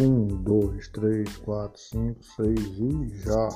Um, dois, três, quatro, cinco, seis e já!